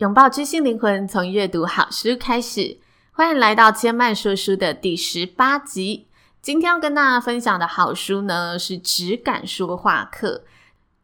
拥抱知性灵魂，从阅读好书开始。欢迎来到千曼说书的第十八集。今天要跟大家分享的好书呢，是《只敢说话课》。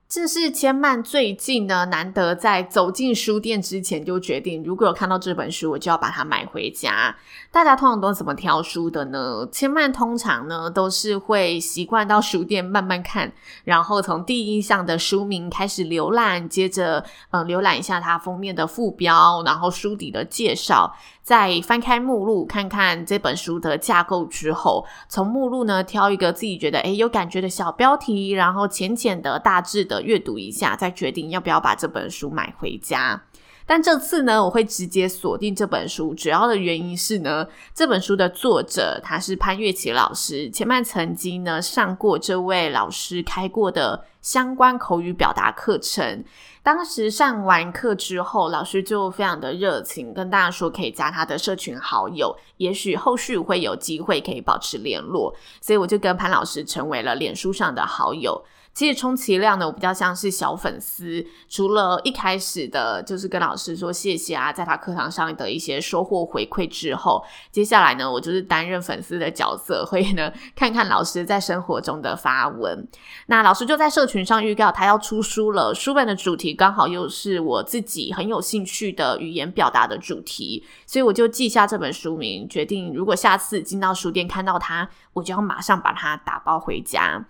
这是千嫚最近呢，难得在走进书店之前就决定，如果有看到这本书，我就要把它买回家。大家通常都怎么挑书的呢？千嫚通常呢都是会习惯到书店慢慢看，然后从第一印象的书名开始浏览，接着嗯浏览一下它封面的副标，然后书底的介绍。在翻开目录看看这本书的架构之后，从目录呢挑一个自己觉得诶有感觉的小标题，然后浅浅的、大致的阅读一下，再决定要不要把这本书买回家。但这次呢，我会直接锁定这本书，主要的原因是呢，这本书的作者他是潘月琪老师，千嫚曾经呢上过这位老师开过的相关口语表达课程。当时上完课之后，老师就非常的热情，跟大家说可以加他的社群好友，也许后续会有机会可以保持联络，所以我就跟潘老师成为了脸书上的好友。其实充其量呢，我比较像是小粉丝。除了一开始的，就是跟老师说谢谢啊，在他课堂上的一些收获回馈之后，接下来呢，我就是担任粉丝的角色，会呢看看老师在生活中的发文。那老师就在社群上预告他要出书了，书本的主题刚好又是我自己很有兴趣的语言表达的主题，所以我就记下这本书名，决定如果下次进到书店看到他，我就要马上把它打包回家。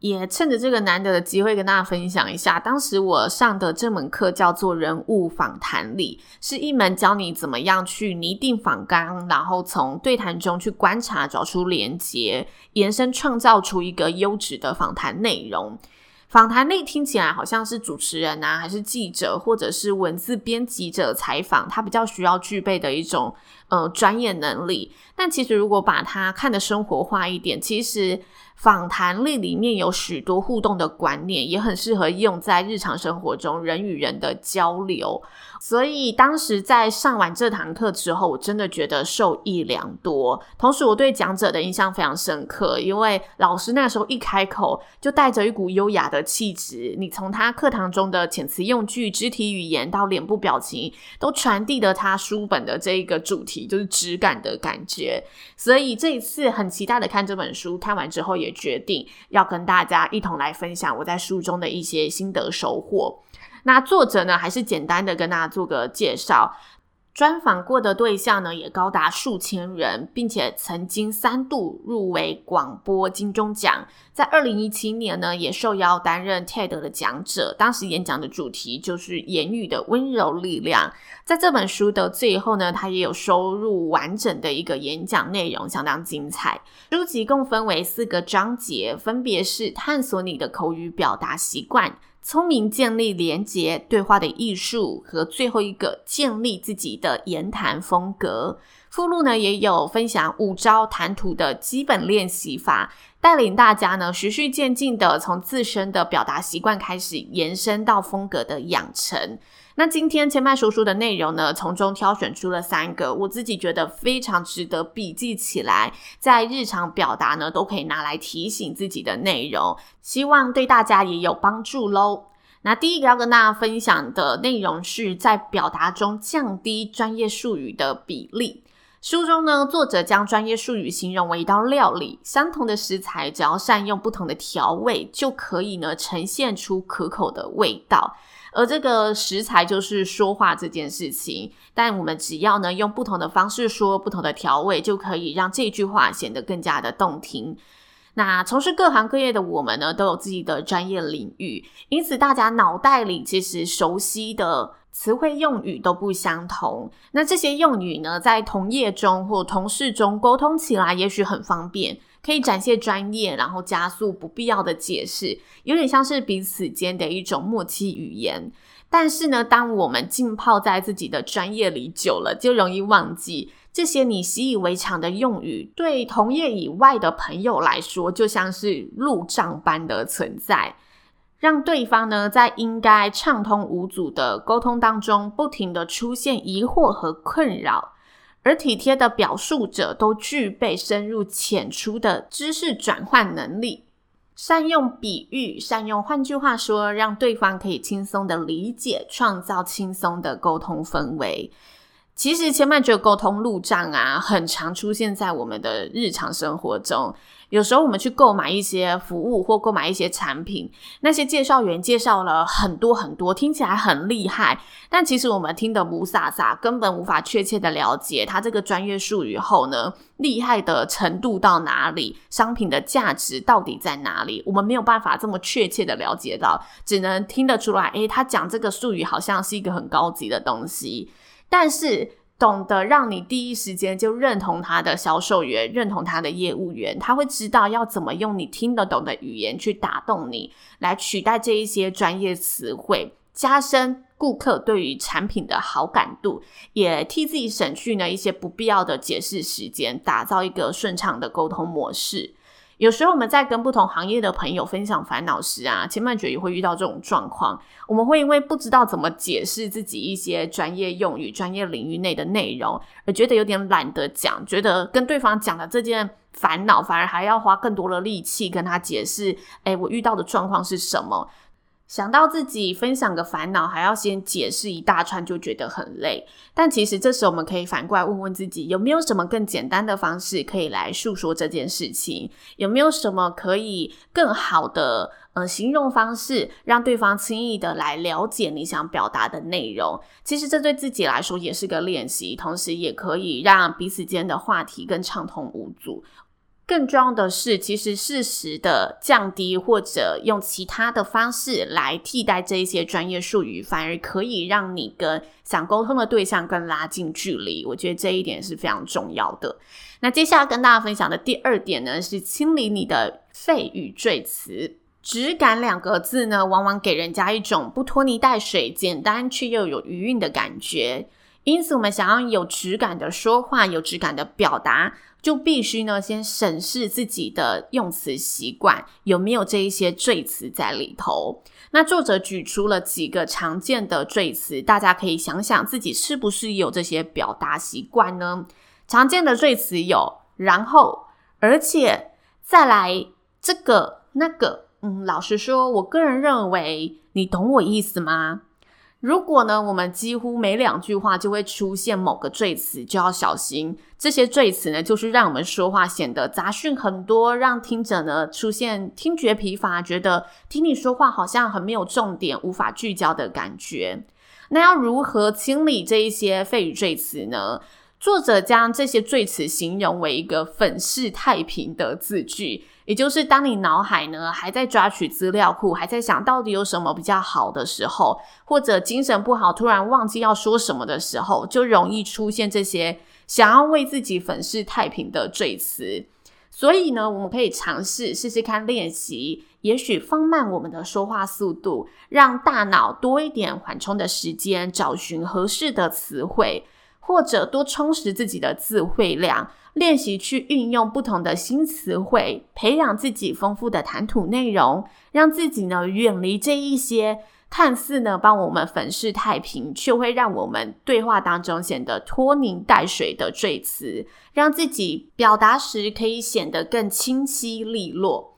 也趁着这个难得的机会跟大家分享一下，当时我上的这门课叫做人物访谈力，是一门教你怎么样去拟定访纲，然后从对谈中去观察，找出连结，延伸创造出一个优质的访谈内容。访谈力听起来好像是主持人啊，还是记者，或者是文字编辑者采访，他比较需要具备的一种呃专业能力。但其实如果把它看得生活化一点，其实访谈力里面有许多互动的观念，也很适合用在日常生活中人与人的交流。所以当时在上完这堂课之后，我真的觉得受益良多。同时，我对讲者的印象非常深刻，因为老师那时候一开口就带着一股优雅的气质，你从他课堂中的遣词用句、肢体语言到脸部表情，都传递了他书本的这一个主题，就是质感的感觉。所以这一次很期待的看这本书，看完之后也决定要跟大家一同来分享我在书中的一些心得收获。那作者呢，还是简单的跟大家做个介绍。专访过的对象呢，也高达数千人，并且曾经三度入围广播金钟奖。在二零一七年呢，也受邀担任 TED 的讲者。当时演讲的主题就是言语的温柔力量。在这本书的最后呢，他也有收录完整的一个演讲内容，相当精彩。书籍共分为四个章节，分别是探索你的口语表达习惯。聪明建立连结对话的艺术，和最后一个建立自己的言谈风格。附录呢也有分享五招谈吐的基本练习法，带领大家呢循序渐进的从自身的表达习惯开始，延伸到风格的养成。那今天千麦叔叔的内容呢，从中挑选出了三个我自己觉得非常值得笔记起来，在日常表达呢都可以拿来提醒自己的内容，希望对大家也有帮助喽。那第一个要跟大家分享的内容是在表达中降低专业术语的比例。书中呢，作者将专业术语形容为一道料理，相同的食材只要善用不同的调味，就可以呢呈现出可口的味道。而这个食材就是说话这件事情，但我们只要呢用不同的方式说，不同的调味，就可以让这句话显得更加的动听。那从事各行各业的我们呢，都有自己的专业领域，因此大家脑袋里其实熟悉的词汇用语都不相同。那这些用语呢，在同业中或同事中沟通起来，也许很方便，可以展现专业，然后加速不必要的解释，有点像是彼此间的一种默契语言。但是呢，当我们浸泡在自己的专业里久了，就容易忘记这些你习以为常的用语，对同业以外的朋友来说，就像是路障般的存在，让对方呢在应该畅通无阻的沟通当中，不停的出现疑惑和困扰，而体贴的表述者都具备深入浅出的知识转换能力。善用比喻，善用换句话说，让对方可以轻松的理解，创造轻松的沟通氛围。其实，千嫚觉得沟通路障啊，很常出现在我们的日常生活中。有时候我们去购买一些服务或购买一些产品，那些介绍员介绍了很多很多，听起来很厉害，但其实我们听得雾煞煞，根本无法确切的了解它这个专业术语后呢，厉害的程度到哪里，商品的价值到底在哪里，我们没有办法这么确切的了解到，只能听得出来，诶，他讲这个术语好像是一个很高级的东西，但是。懂得让你第一时间就认同他的销售员，认同他的业务员，他会知道要怎么用你听得懂的语言去打动你，来取代这一些专业词汇，加深顾客对于产品的好感度，也替自己省去呢一些不必要的解释时间，打造一个顺畅的沟通模式。有时候我们在跟不同行业的朋友分享烦恼时啊，千万觉也会遇到这种状况。我们会因为不知道怎么解释自己一些专业用语、专业领域内的内容，而觉得有点懒得讲，觉得跟对方讲的这件烦恼，反而还要花更多的力气跟他解释。诶，我遇到的状况是什么？想到自己分享个烦恼，还要先解释一大串，就觉得很累。但其实这时候我们可以反过来问问自己，有没有什么更简单的方式可以来诉说这件事情？有没有什么可以更好的呃形容方式，让对方轻易的来了解你想表达的内容？其实这对自己来说也是个练习，同时也可以让彼此间的话题更畅通无阻。更重要的是，其实适时的降低或者用其他的方式来替代这一些专业术语，反而可以让你跟想沟通的对象更拉近距离。我觉得这一点是非常重要的。那接下来跟大家分享的第二点呢，是清理你的废语赘词。质感两个字呢，往往给人家一种不拖泥带水、简单却又有余韵的感觉。因此，我们想要有质感的说话，有质感的表达，就必须呢先审视自己的用词习惯有没有这一些赘词在里头。那作者举出了几个常见的赘词，大家可以想想自己是不是有这些表达习惯呢？常见的赘词有“然后”“而且”“再来”“这个”“那个”。嗯，老实说，我个人认为，你懂我意思吗？如果呢，我们几乎每两句话就会出现某个赘词，就要小心。这些赘词呢，就是让我们说话显得杂讯很多，让听者呢出现听觉疲乏，觉得听你说话好像很没有重点，无法聚焦的感觉。那要如何清理这一些废语赘词呢？作者将这些赘词形容为一个粉饰太平的字句。也就是当你脑海呢还在抓取资料库，还在想到底有什么比较好的时候，或者精神不好，突然忘记要说什么的时候，就容易出现这些想要为自己粉饰太平的赘词。所以呢，我们可以尝试试试看练习，也许放慢我们的说话速度，让大脑多一点缓冲的时间，找寻合适的词汇。或者多充实自己的词汇量，练习去运用不同的新词汇，培养自己丰富的谈吐内容，让自己呢远离这一些看似呢帮我们粉饰太平，却会让我们对话当中显得拖泥带水的赘词，让自己表达时可以显得更清晰利落。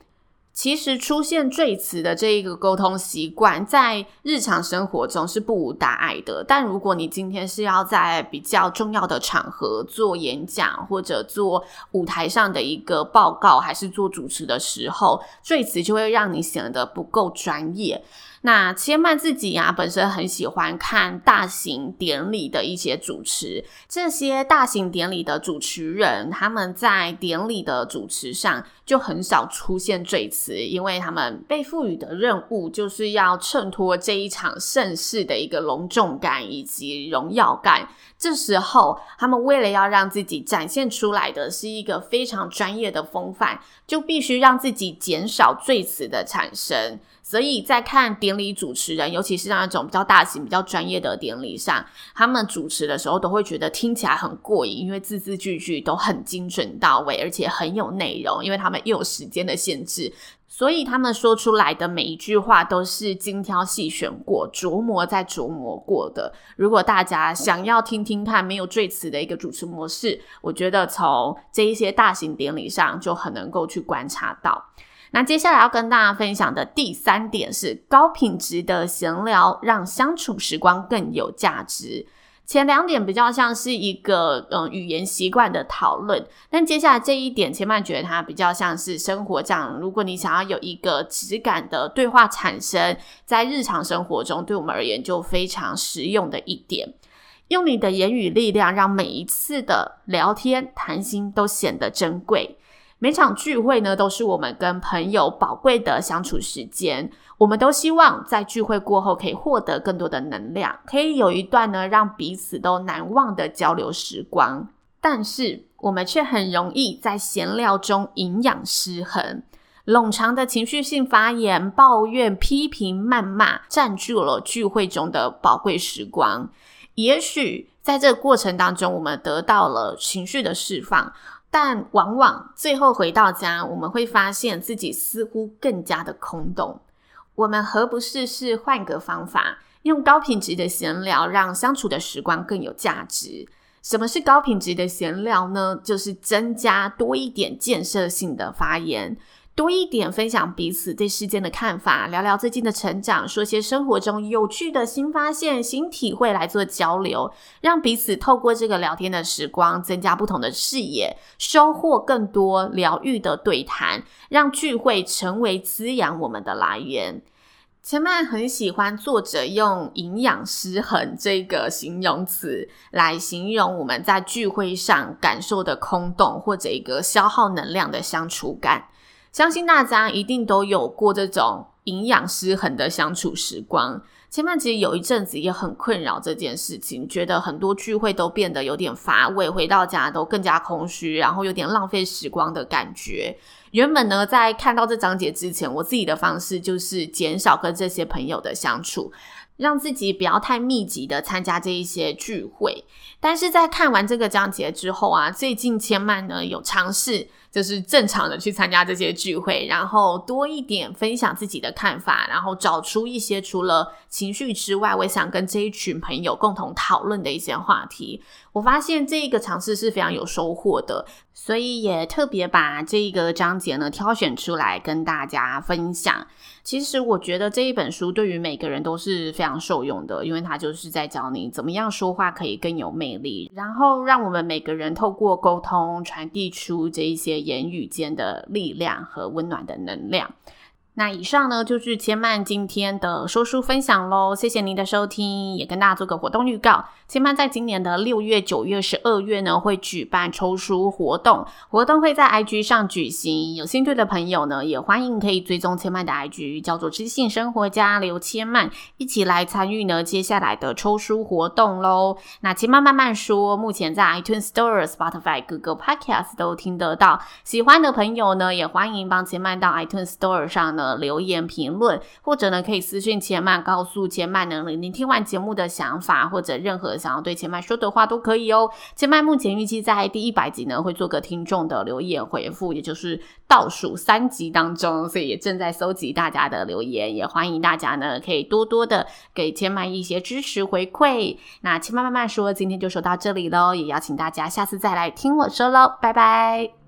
其实出现赘词的这一个沟通习惯，在日常生活中是不无大碍的。但如果你今天是要在比较重要的场合做演讲，或者做舞台上的一个报告，还是做主持的时候，赘词就会让你显得不够专业。那千曼自己啊，本身很喜欢看大型典礼的一些主持。这些大型典礼的主持人，他们在典礼的主持上就很少出现赘词。因为他们被赋予的任务就是要衬托这一场盛世的一个隆重感以及荣耀感。这时候，他们为了要让自己展现出来的是一个非常专业的风范，就必须让自己减少赘词的产生。所以在看典典礼主持人，尤其是那种比较大型、比较专业的典礼上，他们主持的时候都会觉得听起来很过瘾，因为字字句句都很精准到位，而且很有内容。因为他们又有时间的限制，所以他们说出来的每一句话都是精挑细选过、琢磨再琢磨过的。如果大家想要听听看没有赘词的一个主持模式，我觉得从这一些大型典礼上就很能够去观察到。那接下来要跟大家分享的第三点是高品质的闲聊，让相处时光更有价值。前两点比较像是一个嗯语言习惯的讨论，但接下来这一点，千万觉得它比较像是生活这样。如果你想要有一个质感的对话产生在日常生活中，对我们而言就非常实用的一点。用你的言语力量，让每一次的聊天谈心都显得珍贵。每场聚会呢，都是我们跟朋友宝贵的相处时间。我们都希望在聚会过后可以获得更多的能量，可以有一段呢让彼此都难忘的交流时光。但是我们却很容易在闲聊中营养失衡，冗长的情绪性发言、抱怨、批评、谩骂，占据了聚会中的宝贵时光。也许在这个过程当中，我们得到了情绪的释放。但往往最后回到家，我们会发现自己似乎更加的空洞。我们何不试试换个方法，用高品质的闲聊，让相处的时光更有价值？什么是高品质的闲聊呢？就是增加多一点建设性的发言。多一点分享彼此对事件的看法，聊聊最近的成长，说些生活中有趣的新发现、新体会来做交流，让彼此透过这个聊天的时光，增加不同的视野，收获更多疗愈的对谈，让聚会成为滋养我们的来源。前曼很喜欢作者用“营养失衡”这个形容词来形容我们在聚会上感受的空洞，或者一个消耗能量的相处感。相信大家一定都有过这种营养失衡的相处时光。千曼其实有一阵子也很困扰这件事情，觉得很多聚会都变得有点乏味，回到家都更加空虚，然后有点浪费时光的感觉。原本呢，在看到这章节之前，我自己的方式就是减少跟这些朋友的相处。让自己不要太密集的参加这一些聚会，但是在看完这个章节之后啊，最近千曼呢有尝试，就是正常的去参加这些聚会，然后多一点分享自己的看法，然后找出一些除了情绪之外，我想跟这一群朋友共同讨论的一些话题。我发现这一个尝试是非常有收获的，所以也特别把这一个章节呢挑选出来跟大家分享。其实我觉得这一本书对于每个人都是非常受用的，因为它就是在教你怎么样说话可以更有魅力，然后让我们每个人透过沟通传递出这一些言语间的力量和温暖的能量。那以上呢，就是千曼今天的说书分享喽，谢谢您的收听，也跟大家做个活动预告。千曼在今年的六月、九月、十二月呢，会举办抽书活动，活动会在 IG 上举行，有兴趣的朋友呢，也欢迎可以追踪千曼的 IG，叫做知性生活家刘千曼，一起来参与呢接下来的抽书活动喽。那千曼慢慢说，目前在 iTunes Store、Spotify、Google Podcast 都听得到，喜欢的朋友呢，也欢迎帮千曼到 iTunes Store 上呢。留言评论，或者呢，可以私讯千曼，告诉千曼呢，您听完节目的想法，或者任何想要对千麦说的话都可以哦。千麦目前预计在第一百集呢，会做个听众的留言回复，也就是倒数三集当中，所以也正在搜集大家的留言，也欢迎大家呢，可以多多的给千麦一些支持回馈。那千麦慢慢说，今天就说到这里喽，也邀请大家下次再来听我说喽，拜拜。